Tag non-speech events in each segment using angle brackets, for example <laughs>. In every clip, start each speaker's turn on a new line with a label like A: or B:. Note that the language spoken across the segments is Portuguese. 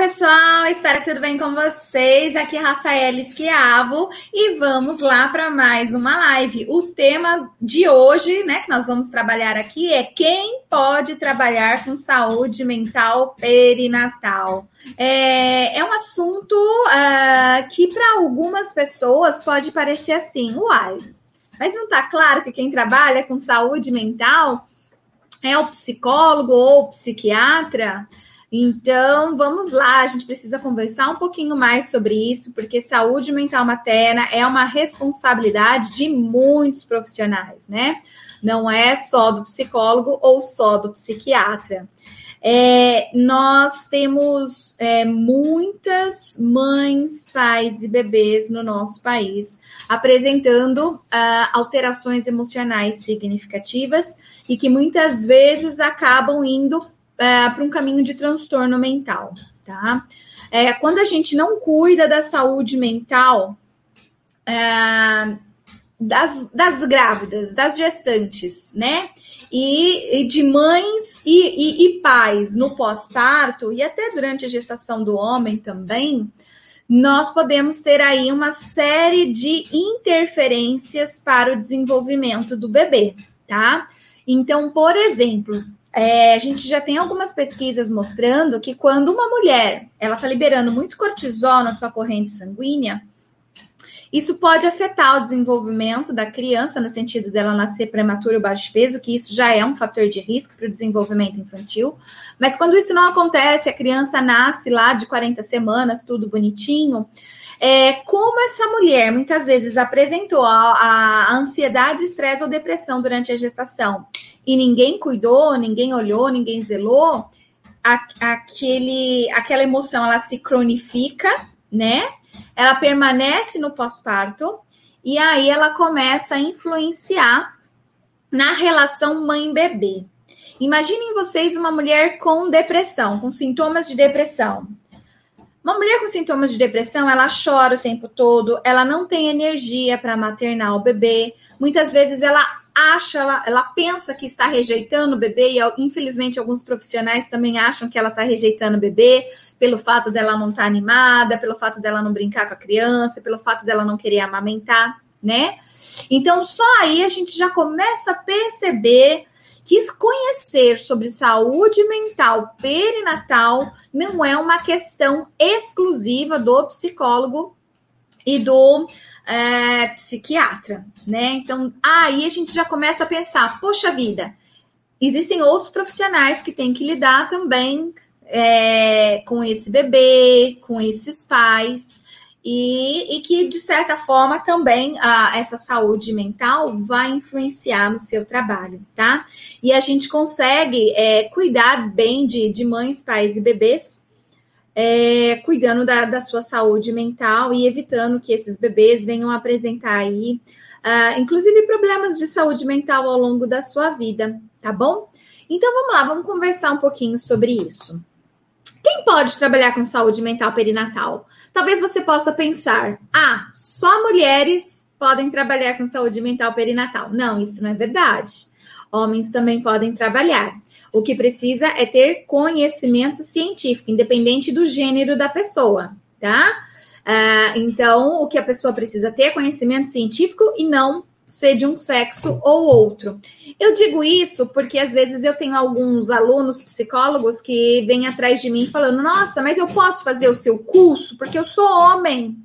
A: pessoal, espero que tudo bem com vocês. Aqui é Rafael Esquiavo e vamos lá para mais uma live. O tema de hoje, né, que nós vamos trabalhar aqui é quem pode trabalhar com saúde mental perinatal. É, é um assunto uh, que para algumas pessoas pode parecer assim, uai, mas não está claro que quem trabalha com saúde mental é o psicólogo ou o psiquiatra? Então, vamos lá, a gente precisa conversar um pouquinho mais sobre isso, porque saúde mental materna é uma responsabilidade de muitos profissionais, né? Não é só do psicólogo ou só do psiquiatra. É, nós temos é, muitas mães, pais e bebês no nosso país apresentando uh, alterações emocionais significativas e que muitas vezes acabam indo é, para um caminho de transtorno mental, tá? É, quando a gente não cuida da saúde mental é, das, das grávidas, das gestantes, né? E, e de mães e, e, e pais no pós-parto e até durante a gestação do homem também, nós podemos ter aí uma série de interferências para o desenvolvimento do bebê, tá? Então, por exemplo, é, a gente já tem algumas pesquisas mostrando que quando uma mulher ela está liberando muito cortisol na sua corrente sanguínea, isso pode afetar o desenvolvimento da criança, no sentido dela nascer prematura ou baixo peso, que isso já é um fator de risco para o desenvolvimento infantil. Mas quando isso não acontece, a criança nasce lá de 40 semanas, tudo bonitinho. É, como essa mulher muitas vezes apresentou a, a ansiedade, estresse ou depressão durante a gestação e ninguém cuidou, ninguém olhou, ninguém zelou, a, aquele, aquela emoção ela se cronifica, né? Ela permanece no pós-parto e aí ela começa a influenciar na relação mãe-bebê. Imaginem vocês uma mulher com depressão, com sintomas de depressão. Uma mulher com sintomas de depressão, ela chora o tempo todo, ela não tem energia para maternar o bebê. Muitas vezes ela acha, ela, ela pensa que está rejeitando o bebê, e infelizmente alguns profissionais também acham que ela está rejeitando o bebê pelo fato dela não estar tá animada, pelo fato dela não brincar com a criança, pelo fato dela não querer amamentar, né? Então, só aí a gente já começa a perceber que conhecer sobre saúde mental perinatal não é uma questão exclusiva do psicólogo e do é, psiquiatra, né? Então, aí a gente já começa a pensar, poxa vida, existem outros profissionais que têm que lidar também é, com esse bebê, com esses pais, e, e, que, de certa forma, também a, essa saúde mental vai influenciar no seu trabalho, tá? E a gente consegue é, cuidar bem de, de mães, pais e bebês é, cuidando da, da, sua saúde mental e evitando que esses bebês venham apresentar aí, uh, inclusive, problemas de saúde mental ao longo da sua vida, tá bom? Então vamos lá, vamos conversar um pouquinho sobre isso. Quem pode trabalhar com saúde mental perinatal? Talvez você possa pensar: ah, só mulheres podem trabalhar com saúde mental perinatal. Não, isso não é verdade. Homens também podem trabalhar. O que precisa é ter conhecimento científico, independente do gênero da pessoa, tá? Uh, então, o que a pessoa precisa ter é conhecimento científico e não ser de um sexo ou outro. Eu digo isso porque às vezes eu tenho alguns alunos psicólogos que vêm atrás de mim falando: Nossa, mas eu posso fazer o seu curso porque eu sou homem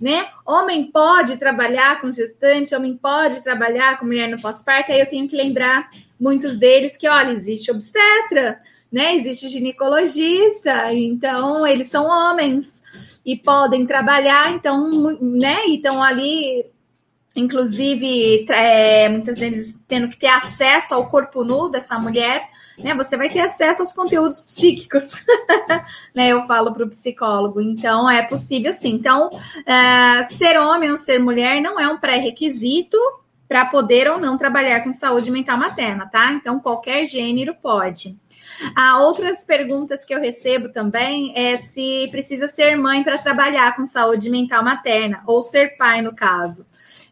A: né? Homem pode trabalhar com gestante, homem pode trabalhar com mulher no pós-parto, aí eu tenho que lembrar muitos deles que, olha, existe obstetra, né? Existe ginecologista, então eles são homens e podem trabalhar, então, né? Então ali inclusive é, muitas vezes tendo que ter acesso ao corpo nu dessa mulher, né? Você vai ter acesso aos conteúdos psíquicos, <laughs> né? Eu falo para o psicólogo. Então é possível sim. Então é, ser homem ou ser mulher não é um pré-requisito para poder ou não trabalhar com saúde mental materna, tá? Então qualquer gênero pode. Há outras perguntas que eu recebo também é se precisa ser mãe para trabalhar com saúde mental materna, ou ser pai, no caso.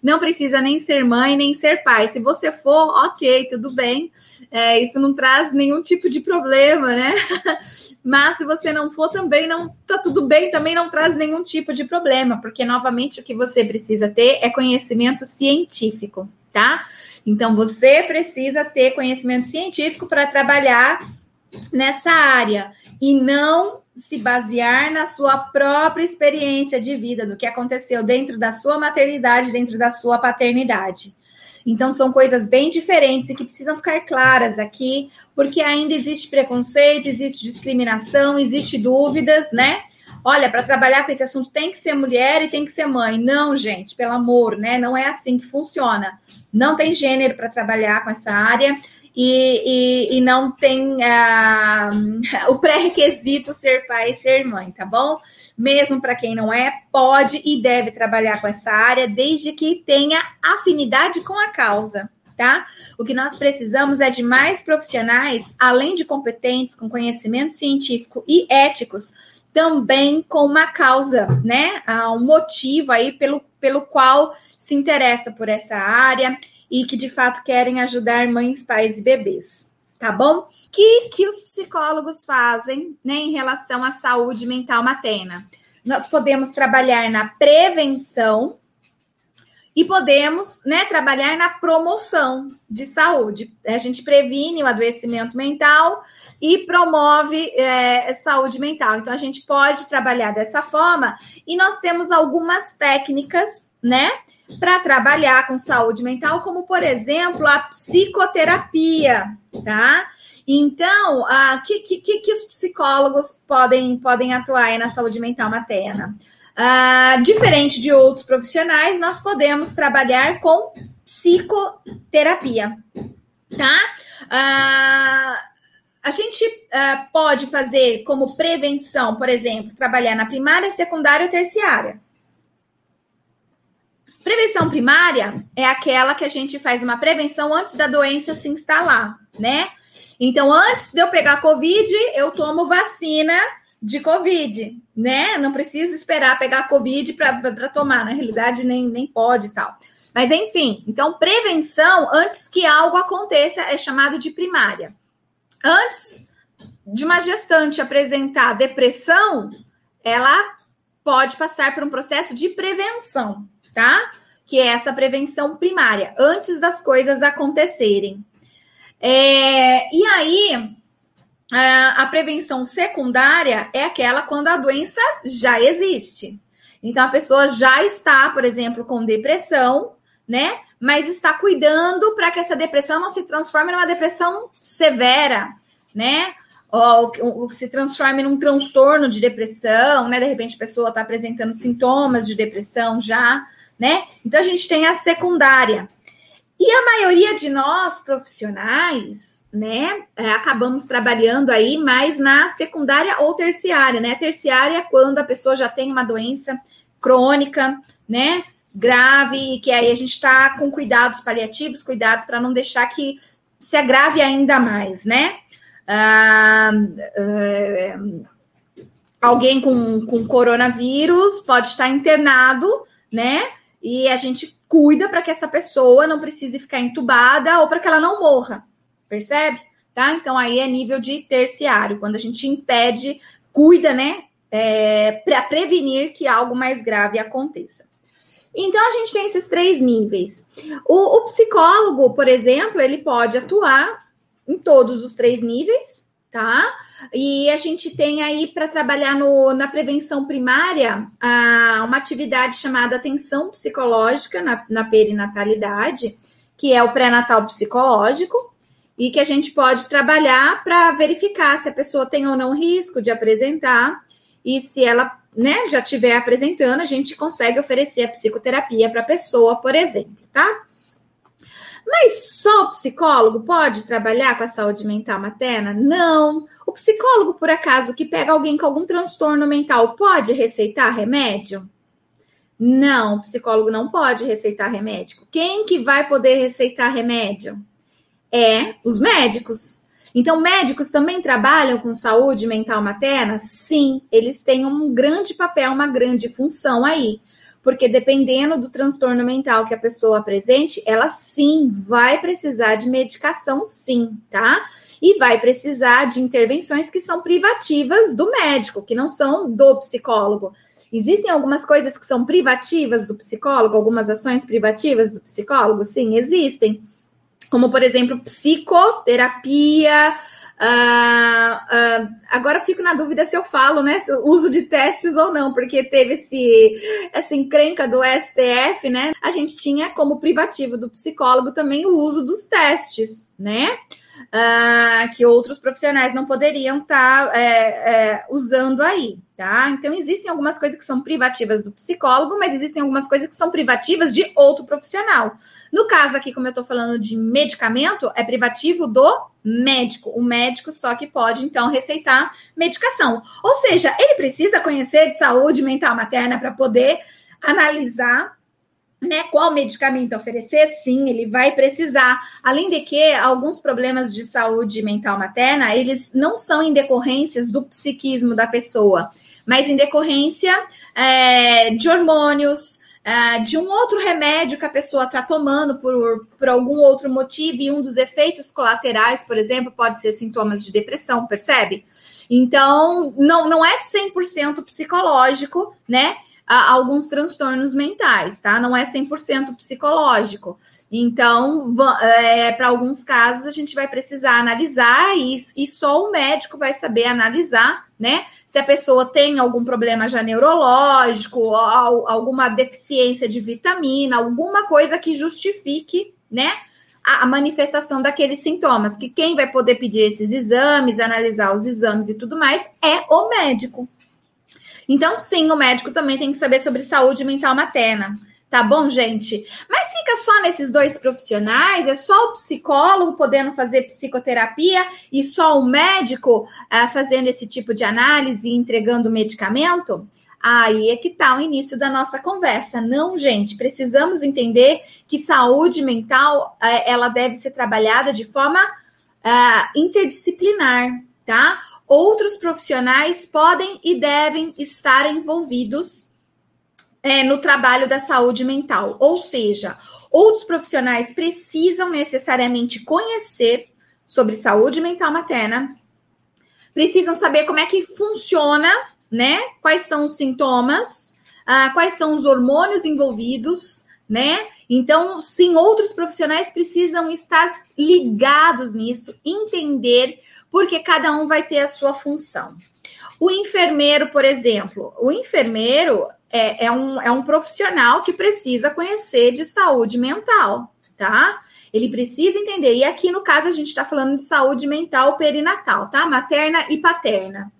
A: Não precisa nem ser mãe, nem ser pai. Se você for, ok, tudo bem. É, isso não traz nenhum tipo de problema, né? <laughs> Mas se você não for, também não tá tudo bem, também não traz nenhum tipo de problema, porque novamente o que você precisa ter é conhecimento científico, tá? Então você precisa ter conhecimento científico para trabalhar nessa área e não se basear na sua própria experiência de vida, do que aconteceu dentro da sua maternidade, dentro da sua paternidade. Então, são coisas bem diferentes e que precisam ficar claras aqui, porque ainda existe preconceito, existe discriminação, existe dúvidas, né? Olha, para trabalhar com esse assunto tem que ser mulher e tem que ser mãe. Não, gente, pelo amor, né? Não é assim que funciona. Não tem gênero para trabalhar com essa área e, e, e não tem uh, <laughs> o pré-requisito ser pai e ser mãe, tá bom? Mesmo para quem não é, pode e deve trabalhar com essa área, desde que tenha afinidade com a causa. Tá? O que nós precisamos é de mais profissionais, além de competentes, com conhecimento científico e éticos, também com uma causa, né? Uh, um motivo aí pelo, pelo qual se interessa por essa área e que de fato querem ajudar mães, pais e bebês. Tá bom? Que que os psicólogos fazem, né, em relação à saúde mental materna? Nós podemos trabalhar na prevenção e podemos né, trabalhar na promoção de saúde. A gente previne o adoecimento mental e promove é, saúde mental. Então, a gente pode trabalhar dessa forma e nós temos algumas técnicas, né? Para trabalhar com saúde mental, como por exemplo a psicoterapia, tá? Então, o que, que, que os psicólogos podem, podem atuar na saúde mental materna? Uh, diferente de outros profissionais, nós podemos trabalhar com psicoterapia, tá? Uh, a gente uh, pode fazer como prevenção, por exemplo, trabalhar na primária, secundária e terciária. Prevenção primária é aquela que a gente faz uma prevenção antes da doença se instalar, né? Então, antes de eu pegar Covid, eu tomo vacina de Covid, né? Não preciso esperar pegar Covid para tomar, na realidade nem, nem pode e tal. Mas enfim, então prevenção antes que algo aconteça é chamado de primária. Antes de uma gestante apresentar depressão, ela pode passar por um processo de prevenção, tá? Que é essa prevenção primária, antes das coisas acontecerem. É, e aí, a prevenção secundária é aquela quando a doença já existe. Então, a pessoa já está, por exemplo, com depressão, né? Mas está cuidando para que essa depressão não se transforme numa depressão severa, né? Ou, ou se transforme num transtorno de depressão, né? De repente a pessoa está apresentando sintomas de depressão já, né? Então, a gente tem a secundária. E a maioria de nós profissionais, né, é, acabamos trabalhando aí mais na secundária ou terciária, né? Terciária é quando a pessoa já tem uma doença crônica, né, grave, que aí a gente está com cuidados paliativos, cuidados para não deixar que se agrave ainda mais, né? Ah, ah, alguém com, com coronavírus pode estar internado, né? E a gente cuida para que essa pessoa não precise ficar entubada ou para que ela não morra, percebe? Tá? Então aí é nível de terciário, quando a gente impede, cuida, né, é, para prevenir que algo mais grave aconteça. Então a gente tem esses três níveis. O, o psicólogo, por exemplo, ele pode atuar em todos os três níveis, tá? E a gente tem aí para trabalhar no, na prevenção primária a, uma atividade chamada atenção psicológica na, na perinatalidade, que é o pré-natal psicológico, e que a gente pode trabalhar para verificar se a pessoa tem ou não risco de apresentar, e se ela né, já estiver apresentando, a gente consegue oferecer a psicoterapia para a pessoa, por exemplo, tá? Mas só o psicólogo pode trabalhar com a saúde mental materna? Não. O psicólogo, por acaso, que pega alguém com algum transtorno mental, pode receitar remédio? Não, o psicólogo não pode receitar remédio. Quem que vai poder receitar remédio? É os médicos. Então, médicos também trabalham com saúde mental materna? Sim, eles têm um grande papel, uma grande função aí. Porque dependendo do transtorno mental que a pessoa apresente, ela sim vai precisar de medicação, sim, tá? E vai precisar de intervenções que são privativas do médico, que não são do psicólogo. Existem algumas coisas que são privativas do psicólogo, algumas ações privativas do psicólogo? Sim, existem. Como, por exemplo, psicoterapia. Uh, uh, agora fico na dúvida se eu falo, né? Uso de testes ou não, porque teve esse, essa encrenca do STF, né? A gente tinha como privativo do psicólogo também o uso dos testes, né? Uh, que outros profissionais não poderiam estar tá, é, é, usando aí, tá? Então, existem algumas coisas que são privativas do psicólogo, mas existem algumas coisas que são privativas de outro profissional. No caso aqui, como eu estou falando de medicamento, é privativo do médico. O médico só que pode, então, receitar medicação. Ou seja, ele precisa conhecer de saúde mental materna para poder analisar né, qual medicamento oferecer? Sim, ele vai precisar. Além de que alguns problemas de saúde mental materna, eles não são em decorrências do psiquismo da pessoa, mas em decorrência é, de hormônios, é, de um outro remédio que a pessoa está tomando por, por algum outro motivo, e um dos efeitos colaterais, por exemplo, pode ser sintomas de depressão, percebe? Então, não, não é 100% psicológico, né? A alguns transtornos mentais, tá? Não é 100% psicológico. Então, é, para alguns casos, a gente vai precisar analisar e, e só o médico vai saber analisar, né? Se a pessoa tem algum problema já neurológico, alguma deficiência de vitamina, alguma coisa que justifique, né? a manifestação daqueles sintomas, que quem vai poder pedir esses exames, analisar os exames e tudo mais é o médico, então, sim, o médico também tem que saber sobre saúde mental materna. Tá bom, gente? Mas fica só nesses dois profissionais? É só o psicólogo podendo fazer psicoterapia e só o médico uh, fazendo esse tipo de análise e entregando medicamento? Aí é que tá o início da nossa conversa. Não, gente, precisamos entender que saúde mental uh, ela deve ser trabalhada de forma uh, interdisciplinar, tá? Outros profissionais podem e devem estar envolvidos é, no trabalho da saúde mental. Ou seja, outros profissionais precisam necessariamente conhecer sobre saúde mental materna, precisam saber como é que funciona, né? Quais são os sintomas, ah, quais são os hormônios envolvidos, né? Então, sim, outros profissionais precisam estar ligados nisso, entender porque cada um vai ter a sua função. O enfermeiro, por exemplo, o enfermeiro é, é, um, é um profissional que precisa conhecer de saúde mental, tá? Ele precisa entender. E aqui, no caso, a gente está falando de saúde mental perinatal, tá? Materna e paterna.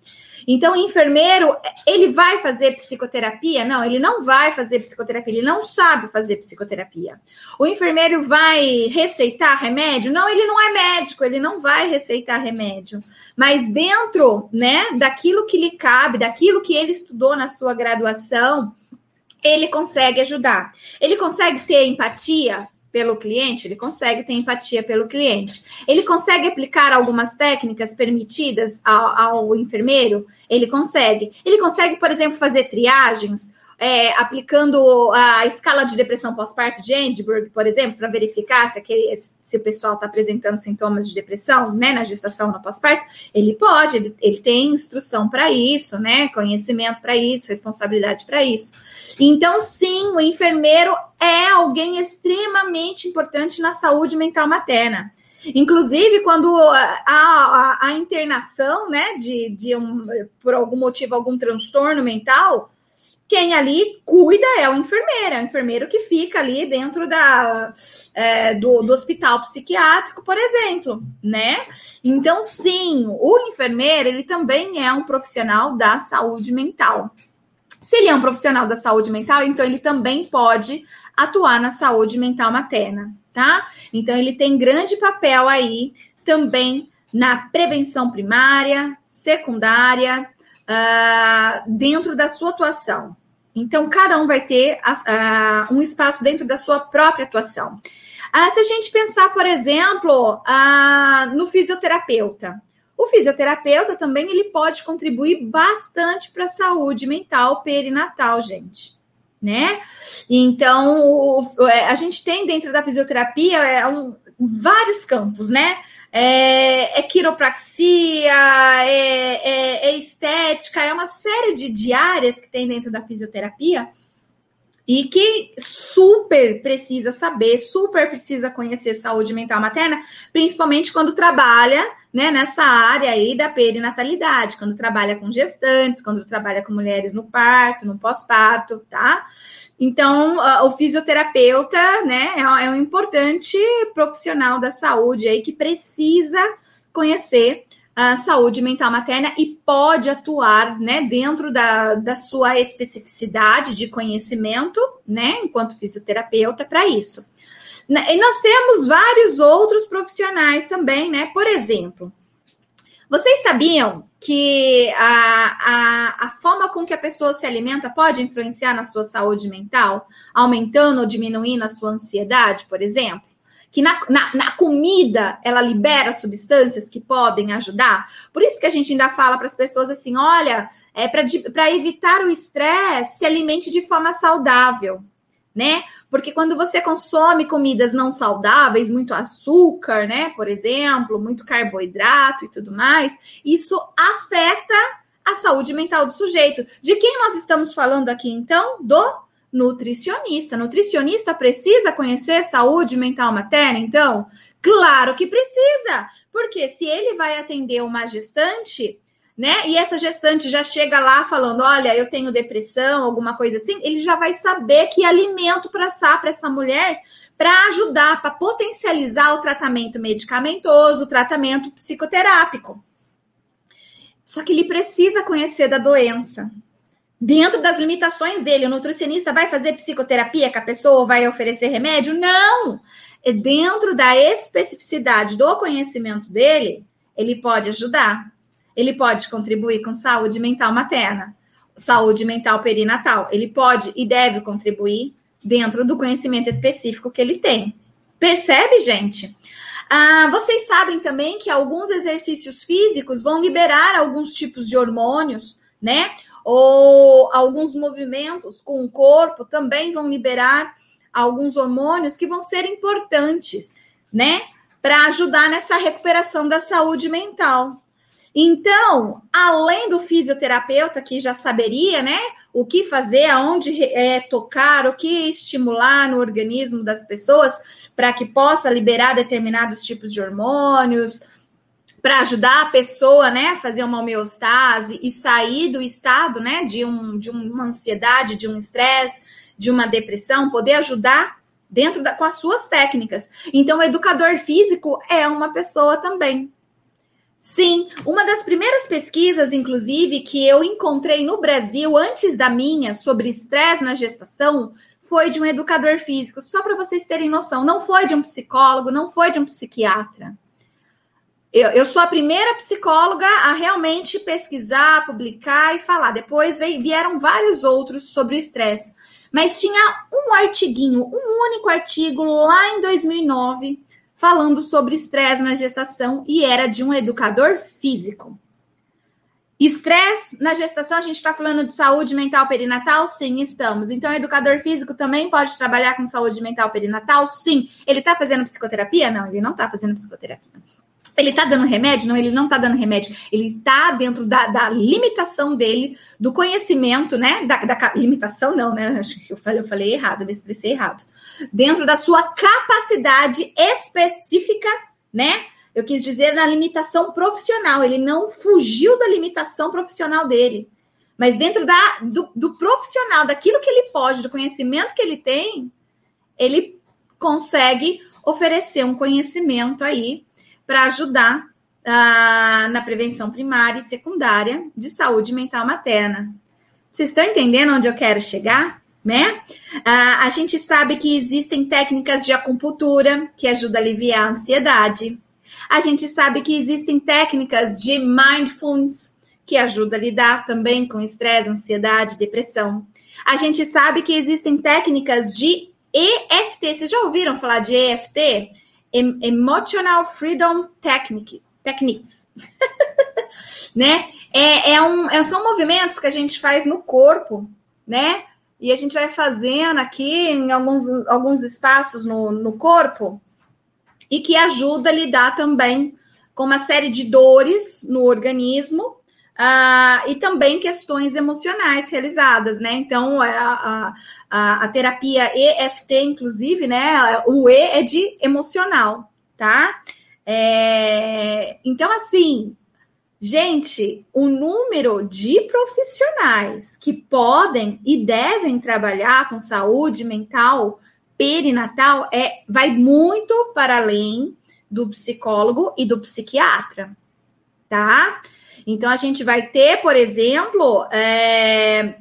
A: Então, o enfermeiro, ele vai fazer psicoterapia? Não, ele não vai fazer psicoterapia, ele não sabe fazer psicoterapia. O enfermeiro vai receitar remédio? Não, ele não é médico, ele não vai receitar remédio. Mas dentro, né, daquilo que lhe cabe, daquilo que ele estudou na sua graduação, ele consegue ajudar. Ele consegue ter empatia? Pelo cliente, ele consegue ter empatia pelo cliente. Ele consegue aplicar algumas técnicas permitidas ao, ao enfermeiro? Ele consegue. Ele consegue, por exemplo, fazer triagens é, aplicando a escala de depressão pós-parto de Edinburgh, por exemplo, para verificar se, aquele, se o pessoal está apresentando sintomas de depressão né, na gestação no pós-parto, ele pode, ele, ele tem instrução para isso, né? Conhecimento para isso, responsabilidade para isso. Então, sim, o enfermeiro é alguém extremamente importante na saúde mental materna. Inclusive, quando a, a, a internação, né, de, de um, por algum motivo, algum transtorno mental, quem ali cuida é o enfermeiro, é o enfermeiro que fica ali dentro da, é, do, do, hospital psiquiátrico, por exemplo, né? Então, sim, o enfermeiro, ele também é um profissional da saúde mental. Se ele é um profissional da saúde mental, então ele também pode atuar na saúde mental materna, tá? Então, ele tem grande papel aí também na prevenção primária, secundária, uh, dentro da sua atuação. Então, cada um vai ter uh, um espaço dentro da sua própria atuação. Ah, se a gente pensar, por exemplo, no fisioterapeuta. O fisioterapeuta também ele pode contribuir bastante para a saúde mental perinatal, gente. Né? Então, é, a gente tem dentro da fisioterapia é, vários campos, né? É, é quiropraxia, é, é, é, estética, é uma série de, áreas que tem dentro da fisioterapia e que super precisa saber, super precisa conhecer saúde mental materna, principalmente quando trabalha né, nessa área aí da perinatalidade, quando trabalha com gestantes, quando trabalha com mulheres no parto, no pós-parto, tá? Então, o fisioterapeuta, né, é um importante profissional da saúde aí que precisa conhecer a saúde mental materna e pode atuar né, dentro da, da sua especificidade de conhecimento, né, enquanto fisioterapeuta, para isso. Né, e nós temos vários outros profissionais também, né? Por exemplo, vocês sabiam que a, a, a forma com que a pessoa se alimenta pode influenciar na sua saúde mental, aumentando ou diminuindo a sua ansiedade, por exemplo? Que na, na, na, comida ela libera substâncias que podem ajudar. Por isso que a gente ainda fala para as pessoas assim: olha, é para evitar o estresse, se alimente de forma saudável, né? Porque quando você consome comidas não saudáveis, muito açúcar, né? Por exemplo, muito carboidrato e tudo mais, isso afeta a saúde mental do sujeito. De quem nós estamos falando aqui, então? Do nutricionista. Nutricionista precisa conhecer saúde mental materna, então? Claro que precisa, porque se ele vai atender uma gestante, né? E essa gestante já chega lá falando: olha, eu tenho depressão, alguma coisa assim, ele já vai saber que alimento passar para essa mulher para ajudar, para potencializar o tratamento medicamentoso, o tratamento psicoterápico. Só que ele precisa conhecer da doença dentro das limitações dele. O nutricionista vai fazer psicoterapia com a pessoa, vai oferecer remédio? Não! É dentro da especificidade do conhecimento dele, ele pode ajudar. Ele pode contribuir com saúde mental materna, saúde mental perinatal. Ele pode e deve contribuir dentro do conhecimento específico que ele tem. Percebe, gente? Ah, vocês sabem também que alguns exercícios físicos vão liberar alguns tipos de hormônios, né? Ou alguns movimentos com o corpo também vão liberar alguns hormônios que vão ser importantes, né, para ajudar nessa recuperação da saúde mental. Então, além do fisioterapeuta que já saberia, né, o que fazer, aonde é, tocar, o que estimular no organismo das pessoas para que possa liberar determinados tipos de hormônios, para ajudar a pessoa, né, fazer uma homeostase e sair do estado, né, de, um, de uma ansiedade, de um estresse, de uma depressão, poder ajudar dentro da, com as suas técnicas. Então, o educador físico é uma pessoa também. Sim, uma das primeiras pesquisas, inclusive, que eu encontrei no Brasil antes da minha sobre estresse na gestação foi de um educador físico, só para vocês terem noção. Não foi de um psicólogo, não foi de um psiquiatra. Eu, eu sou a primeira psicóloga a realmente pesquisar, publicar e falar. Depois veio, vieram vários outros sobre o estresse. Mas tinha um artiguinho, um único artigo lá em 2009 falando sobre estresse na gestação e era de um educador físico. Estresse na gestação, a gente está falando de saúde mental perinatal? Sim, estamos. Então, educador físico também pode trabalhar com saúde mental perinatal? Sim. Ele está fazendo psicoterapia? Não, ele não está fazendo psicoterapia. Ele tá dando remédio? Não, ele não tá dando remédio. Ele tá dentro da, da limitação dele, do conhecimento, né? Da, da, limitação, não, né? Acho que eu falei, eu falei errado, me expressei errado. Dentro da sua capacidade específica, né? Eu quis dizer na limitação profissional. Ele não fugiu da limitação profissional dele. Mas dentro da, do, do profissional, daquilo que ele pode, do conhecimento que ele tem, ele consegue oferecer um conhecimento aí para ajudar ah, na prevenção primária e secundária de saúde mental materna. Vocês estão entendendo onde eu quero chegar? Né? Ah, a gente sabe que existem técnicas de acupuntura que ajudam a aliviar a ansiedade. A gente sabe que existem técnicas de mindfulness que ajudam a lidar também com estresse, ansiedade, depressão. A gente sabe que existem técnicas de EFT, vocês já ouviram falar de EFT? Emotional Freedom Technique, Techniques. <laughs> né? É, é um, é, são movimentos que a gente faz no corpo, né? E a gente vai fazendo aqui em alguns, alguns espaços no, no corpo e que ajuda a lidar também com uma série de dores no organismo Uh, e também questões emocionais realizadas, né? Então, a, a, a, a, terapia EFT, inclusive, né? O E é de emocional, tá? É, então, assim, gente, o número de profissionais que podem e devem trabalhar com saúde mental perinatal é, vai muito para além do psicólogo e do psiquiatra, tá? Então, a gente vai ter, por exemplo, é,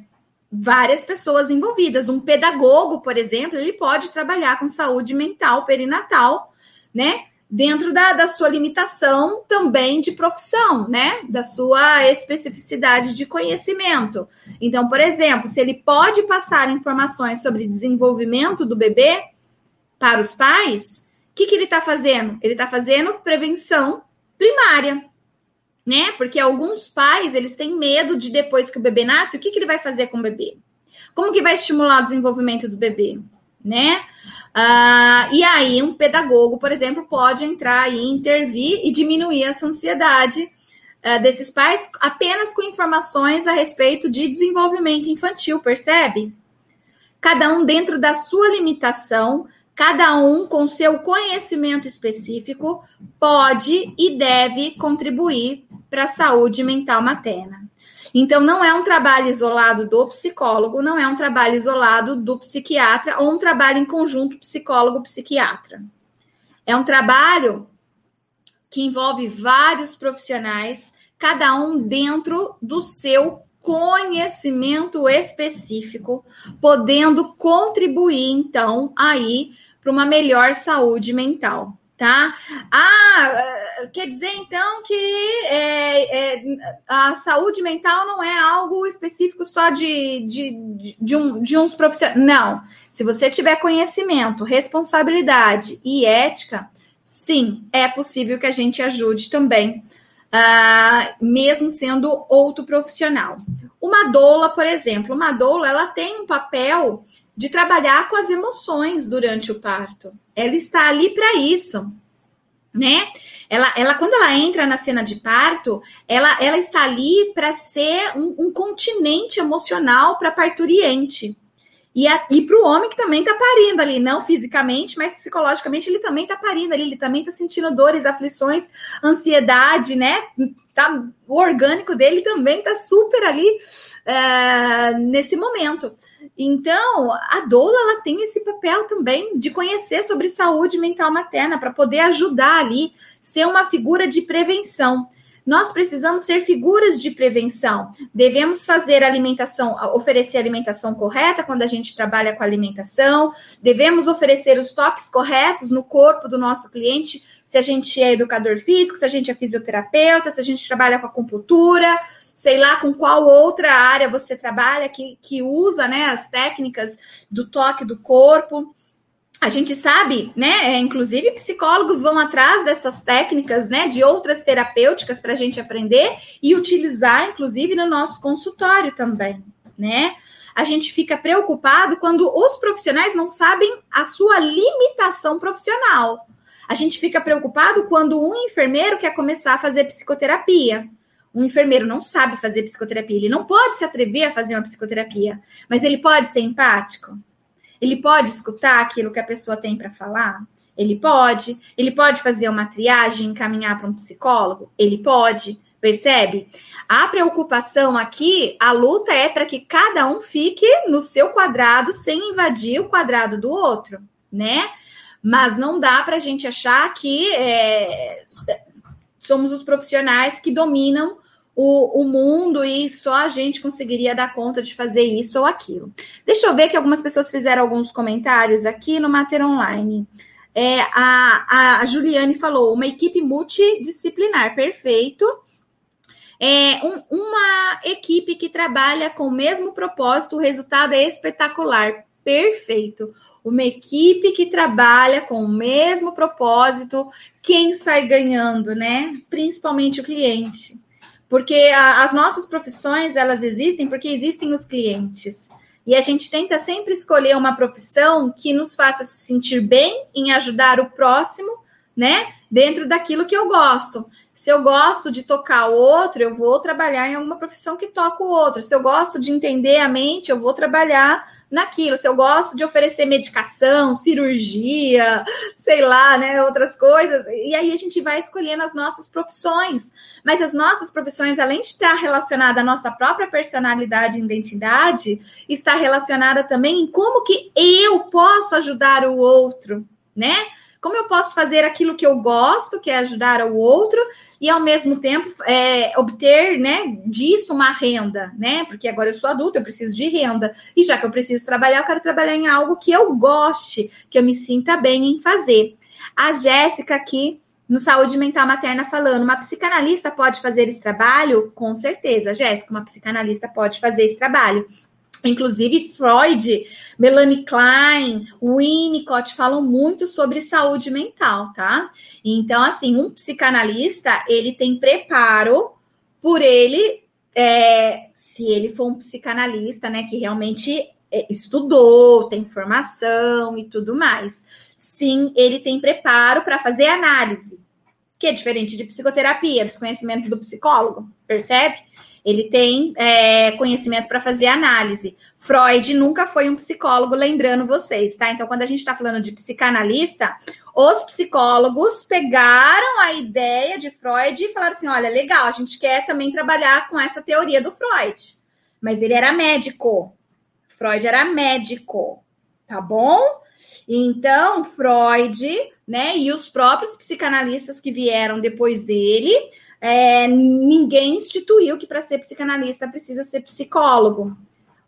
A: várias pessoas envolvidas. Um pedagogo, por exemplo, ele pode trabalhar com saúde mental perinatal, né? Dentro da, da sua limitação também de profissão, né? Da sua especificidade de conhecimento. Então, por exemplo, se ele pode passar informações sobre desenvolvimento do bebê para os pais, o que, que ele está fazendo? Ele está fazendo prevenção primária né? Porque alguns pais, eles têm medo de depois que o bebê nasce, o que, que ele vai fazer com o bebê? Como que vai estimular o desenvolvimento do bebê, né? Ah, e aí, um pedagogo, por exemplo, pode entrar e intervir e diminuir essa ansiedade ah, desses pais apenas com informações a respeito de desenvolvimento infantil, percebe? Cada um dentro da sua limitação, Cada um, com seu conhecimento específico, pode e deve contribuir para a saúde mental materna. Então, não é um trabalho isolado do psicólogo, não é um trabalho isolado do psiquiatra ou um trabalho em conjunto psicólogo-psiquiatra. É um trabalho que envolve vários profissionais, cada um dentro do seu conhecimento específico, podendo contribuir, então, aí para uma melhor saúde mental. Tá? Ah, quer dizer então que é, é, a saúde mental não é algo específico só de, de, de, um, de uns profissionais. Não. Se você tiver conhecimento, responsabilidade e ética, sim, é possível que a gente ajude também Uh, mesmo sendo outro profissional. Uma doula, por exemplo, uma doula, ela tem um papel de trabalhar com as emoções durante o parto. Ela está ali para isso, né? Ela, ela, quando ela entra na cena de parto, ela, ela está ali para ser um, um continente emocional para parturiente. E, e para o homem que também está parindo ali, não fisicamente, mas psicologicamente, ele também está parindo ali, ele também está sentindo dores, aflições, ansiedade, né? Tá, o orgânico dele também está super ali uh, nesse momento. Então, a doula ela tem esse papel também de conhecer sobre saúde mental materna para poder ajudar ali, ser uma figura de prevenção. Nós precisamos ser figuras de prevenção. Devemos fazer alimentação, oferecer alimentação correta quando a gente trabalha com alimentação. Devemos oferecer os toques corretos no corpo do nosso cliente, se a gente é educador físico, se a gente é fisioterapeuta, se a gente trabalha com acupuntura, sei lá com qual outra área você trabalha que, que usa né, as técnicas do toque do corpo a gente sabe, né? É, inclusive, psicólogos vão atrás dessas técnicas, né? De outras terapêuticas para a gente aprender e utilizar, inclusive, no nosso consultório também, né? A gente fica preocupado quando os profissionais não sabem a sua limitação profissional. A gente fica preocupado quando um enfermeiro quer começar a fazer psicoterapia. Um enfermeiro não sabe fazer psicoterapia, ele não pode se atrever a fazer uma psicoterapia, mas ele pode ser empático ele pode escutar aquilo que a pessoa tem para falar? Ele pode. Ele pode fazer uma triagem, encaminhar para um psicólogo? Ele pode. Percebe? A preocupação aqui, a luta é para que cada um fique no seu quadrado sem invadir o quadrado do outro, né? Mas não dá para a gente achar que é, somos os profissionais que dominam o, o mundo e só a gente conseguiria dar conta de fazer isso ou aquilo. Deixa eu ver que algumas pessoas fizeram alguns comentários aqui no Mater Online. É, a, a Juliane falou, uma equipe multidisciplinar, perfeito. É um, uma equipe que trabalha com o mesmo propósito, o resultado é espetacular. perfeito. Uma equipe que trabalha com o mesmo propósito, quem sai ganhando, né? Principalmente o cliente. Porque a, as nossas profissões, elas existem porque existem os clientes. E a gente tenta sempre escolher uma profissão que nos faça se sentir bem em ajudar o próximo, né? Dentro daquilo que eu gosto. Se eu gosto de tocar o outro, eu vou trabalhar em alguma profissão que toca o outro. Se eu gosto de entender a mente, eu vou trabalhar naquilo. Se eu gosto de oferecer medicação, cirurgia, sei lá, né, outras coisas. E aí a gente vai escolhendo as nossas profissões. Mas as nossas profissões, além de estar relacionada à nossa própria personalidade e identidade, está relacionada também em como que eu posso ajudar o outro, né? Como eu posso fazer aquilo que eu gosto, que é ajudar o outro, e ao mesmo tempo é, obter, né, disso uma renda, né? Porque agora eu sou adulta, eu preciso de renda. E já que eu preciso trabalhar, eu quero trabalhar em algo que eu goste, que eu me sinta bem em fazer. A Jéssica aqui no Saúde Mental Materna falando, uma psicanalista pode fazer esse trabalho? Com certeza, Jéssica, uma psicanalista pode fazer esse trabalho. Inclusive, Freud, Melanie Klein, Winnicott falam muito sobre saúde mental, tá? Então, assim, um psicanalista, ele tem preparo por ele, é, se ele for um psicanalista, né, que realmente é, estudou, tem formação e tudo mais. Sim, ele tem preparo para fazer análise, que é diferente de psicoterapia, dos conhecimentos do psicólogo, percebe? Ele tem é, conhecimento para fazer análise. Freud nunca foi um psicólogo, lembrando vocês, tá? Então, quando a gente está falando de psicanalista, os psicólogos pegaram a ideia de Freud e falaram assim: olha, legal, a gente quer também trabalhar com essa teoria do Freud. Mas ele era médico. Freud era médico, tá bom? Então, Freud, né, e os próprios psicanalistas que vieram depois dele é, ninguém instituiu que para ser psicanalista precisa ser psicólogo.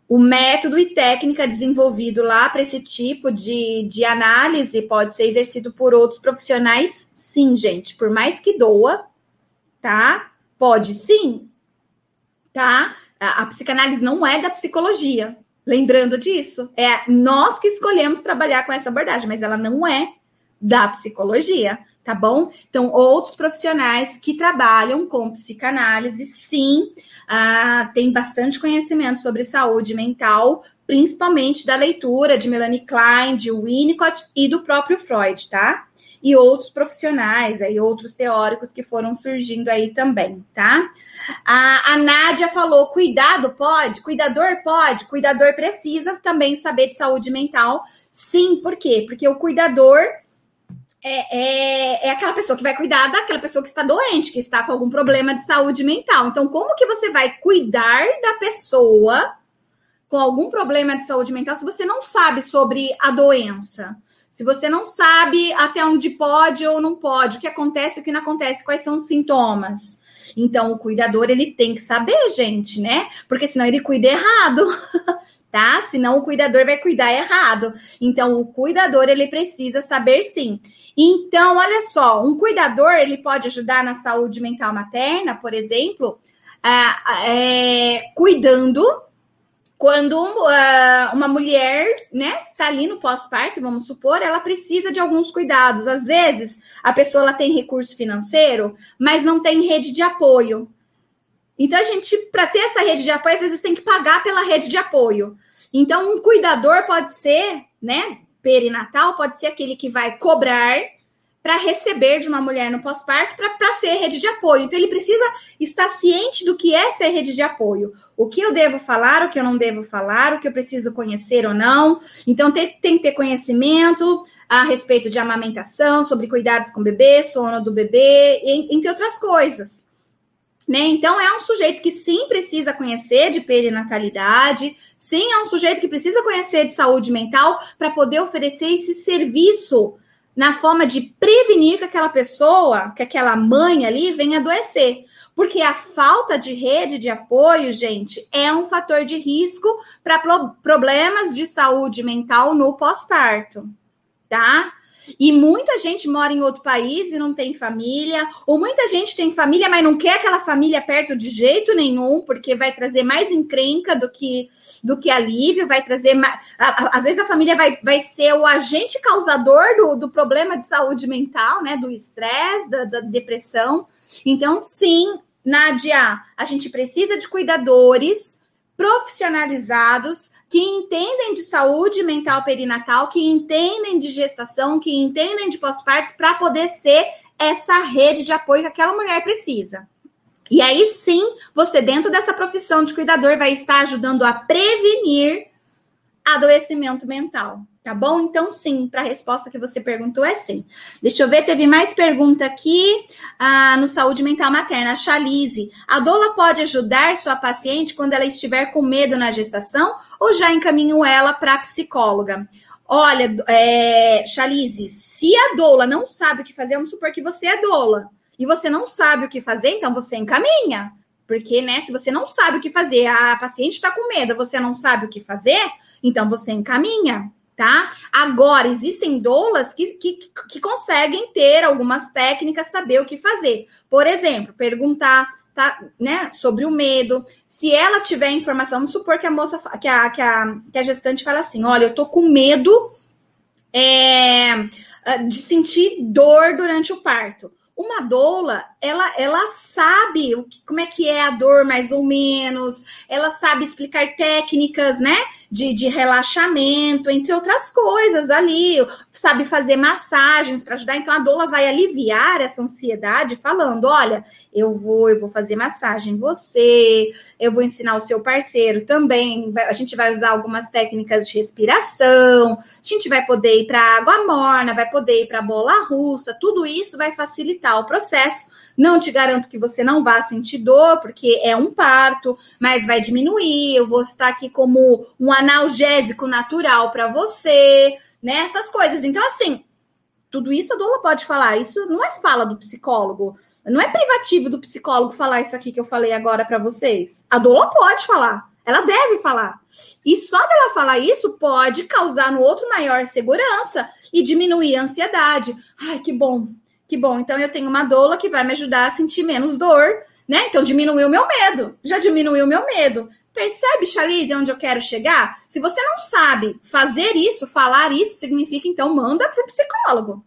A: O método e técnica desenvolvido lá para esse tipo de, de análise pode ser exercido por outros profissionais, sim, gente. Por mais que doa, tá? Pode sim, tá? A, a psicanálise não é da psicologia. Lembrando disso, é nós que escolhemos trabalhar com essa abordagem, mas ela não é da psicologia tá bom? Então, outros profissionais que trabalham com psicanálise, sim, ah, tem bastante conhecimento sobre saúde mental, principalmente da leitura de Melanie Klein, de Winnicott e do próprio Freud, tá? E outros profissionais, aí, outros teóricos que foram surgindo aí também, tá? A, a Nádia falou: cuidado pode, cuidador pode, cuidador precisa também saber de saúde mental. Sim, por quê? Porque o cuidador é, é, é, aquela pessoa que vai cuidar daquela pessoa que está doente, que está com algum problema de saúde mental. Então, como que você vai cuidar da pessoa com algum problema de saúde mental se você não sabe sobre a doença? Se você não sabe até onde pode ou não pode, o que acontece, o que não acontece, quais são os sintomas? Então, o cuidador, ele tem que saber, gente, né? Porque senão ele cuida errado. <laughs> tá? Senão o cuidador vai cuidar errado. Então, o cuidador ele precisa saber sim. Então, olha só, um cuidador ele pode ajudar na saúde mental materna, por exemplo, é, cuidando quando uh, uma mulher, né, tá ali no pós-parto, vamos supor, ela precisa de alguns cuidados. Às vezes, a pessoa tem recurso financeiro, mas não tem rede de apoio. Então, a gente, para ter essa rede de apoio, às vezes tem que pagar pela rede de apoio. Então, um cuidador pode ser, né, perinatal, pode ser aquele que vai cobrar para receber de uma mulher no pós-parto para ser rede de apoio. Então, ele precisa estar ciente do que é ser rede de apoio. O que eu devo falar, o que eu não devo falar, o que eu preciso conhecer ou não. Então, tem, tem que ter conhecimento a respeito de amamentação, sobre cuidados com o bebê, sono do bebê, entre outras coisas. Né? Então, é um sujeito que sim precisa conhecer de perinatalidade, sim é um sujeito que precisa conhecer de saúde mental para poder oferecer esse serviço na forma de prevenir que aquela pessoa, que aquela mãe ali venha adoecer. Porque a falta de rede de apoio, gente, é um fator de risco para problemas de saúde mental no pós-parto, tá? E muita gente mora em outro país e não tem família, ou muita gente tem família, mas não quer aquela família perto de jeito nenhum, porque vai trazer mais encrenca do que do que alívio, vai trazer mais, às vezes a família vai, vai ser o agente causador do, do problema de saúde mental, né, do estresse, da, da depressão. Então, sim, Nádia, a gente precisa de cuidadores profissionalizados que entendem de saúde mental perinatal, que entendem de gestação, que entendem de pós-parto, para poder ser essa rede de apoio que aquela mulher precisa. E aí sim, você, dentro dessa profissão de cuidador, vai estar ajudando a prevenir adoecimento mental. Tá bom? Então, sim, para a resposta que você perguntou é sim. Deixa eu ver, teve mais pergunta aqui ah, no Saúde Mental Materna. A Chalize, a doula pode ajudar sua paciente quando ela estiver com medo na gestação ou já encaminho ela para a psicóloga? Olha, é, Chalize, se a doula não sabe o que fazer, vamos supor que você é doula e você não sabe o que fazer, então você encaminha. Porque, né, se você não sabe o que fazer, a paciente está com medo, você não sabe o que fazer, então você encaminha tá? Agora, existem doulas que, que, que conseguem ter algumas técnicas, saber o que fazer. Por exemplo, perguntar tá, né, sobre o medo. Se ela tiver informação, vamos supor que a moça, que a, que a, que a gestante fala assim: olha, eu tô com medo é, de sentir dor durante o parto. Uma doula, ela, ela sabe o que, como é que é a dor, mais ou menos, ela sabe explicar técnicas, né? de, de relaxamento, entre outras coisas ali, sabe fazer massagens para ajudar. Então a doula vai aliviar essa ansiedade falando: olha, eu vou, eu vou fazer massagem em você, eu vou ensinar o seu parceiro também. A gente vai usar algumas técnicas de respiração, a gente vai poder ir para água morna, vai poder ir para bola russa, tudo isso vai facilitar o processo não te garanto que você não vá sentir dor, porque é um parto, mas vai diminuir. Eu vou estar aqui como um analgésico natural para você, né? Coisas. Então, assim, tudo isso a doula pode falar. Isso não é fala do psicólogo. Não é privativo do psicólogo falar isso aqui que eu falei agora para vocês. A doula pode falar. Ela deve falar. E só dela falar isso pode causar no outro maior segurança e diminuir a ansiedade. Ai, que bom. Que bom, então eu tenho uma doula que vai me ajudar a sentir menos dor, né? Então diminuiu o meu medo. Já diminuiu o meu medo. Percebe, Charlize, onde eu quero chegar? Se você não sabe fazer isso, falar isso, significa então manda para o psicólogo.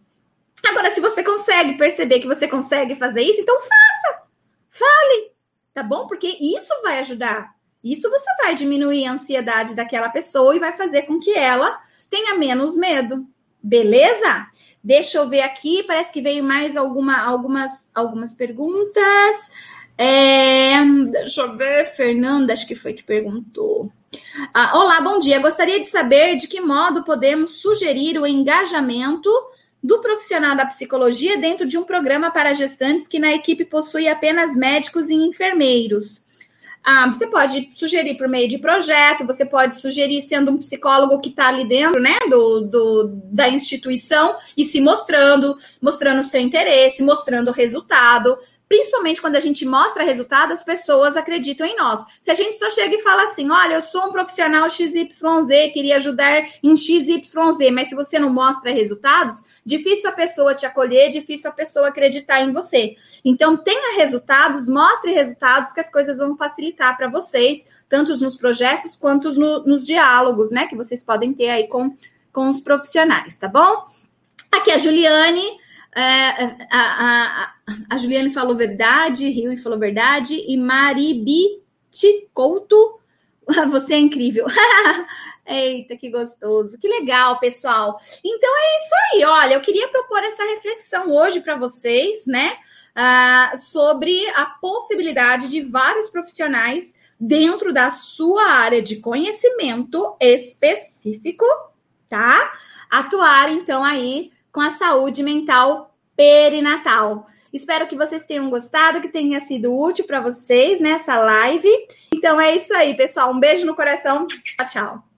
A: Agora, se você consegue perceber que você consegue fazer isso, então faça. Fale, tá bom? Porque isso vai ajudar. Isso você vai diminuir a ansiedade daquela pessoa e vai fazer com que ela tenha menos medo. Beleza? Deixa eu ver aqui, parece que veio mais alguma, algumas, algumas perguntas. É, deixa eu ver, Fernanda, acho que foi que perguntou. Ah, olá, bom dia. Gostaria de saber de que modo podemos sugerir o engajamento do profissional da psicologia dentro de um programa para gestantes que na equipe possui apenas médicos e enfermeiros. Ah, você pode sugerir por meio de projeto, você pode sugerir sendo um psicólogo que está ali dentro, né, do, do, da instituição e se mostrando, mostrando o seu interesse, mostrando o resultado, principalmente quando a gente mostra resultado, as pessoas acreditam em nós. Se a gente só chega e fala assim, olha, eu sou um profissional XYZ, queria ajudar em XYZ, mas se você não mostra resultados, difícil a pessoa te acolher, difícil a pessoa acreditar em você. Então, tenha resultados, mostre resultados que as coisas vão facilitar para vocês, tanto nos projetos quanto no, nos diálogos, né, que vocês podem ter aí com, com os profissionais, tá bom? Aqui é a Juliane. É, a, a, a, Juliane falou verdade, Rio falou verdade, e Maribi Couto, <laughs> você é incrível. <laughs> Eita, que gostoso, que legal, pessoal. Então é isso aí, olha, eu queria propor essa reflexão hoje para vocês, né, uh, sobre a possibilidade de vários profissionais dentro da sua área de conhecimento específico, tá? Atuar então aí com a saúde mental perinatal. Espero que vocês tenham gostado, que tenha sido útil para vocês nessa live. Então é isso aí, pessoal. Um beijo no coração. Tchau, tchau.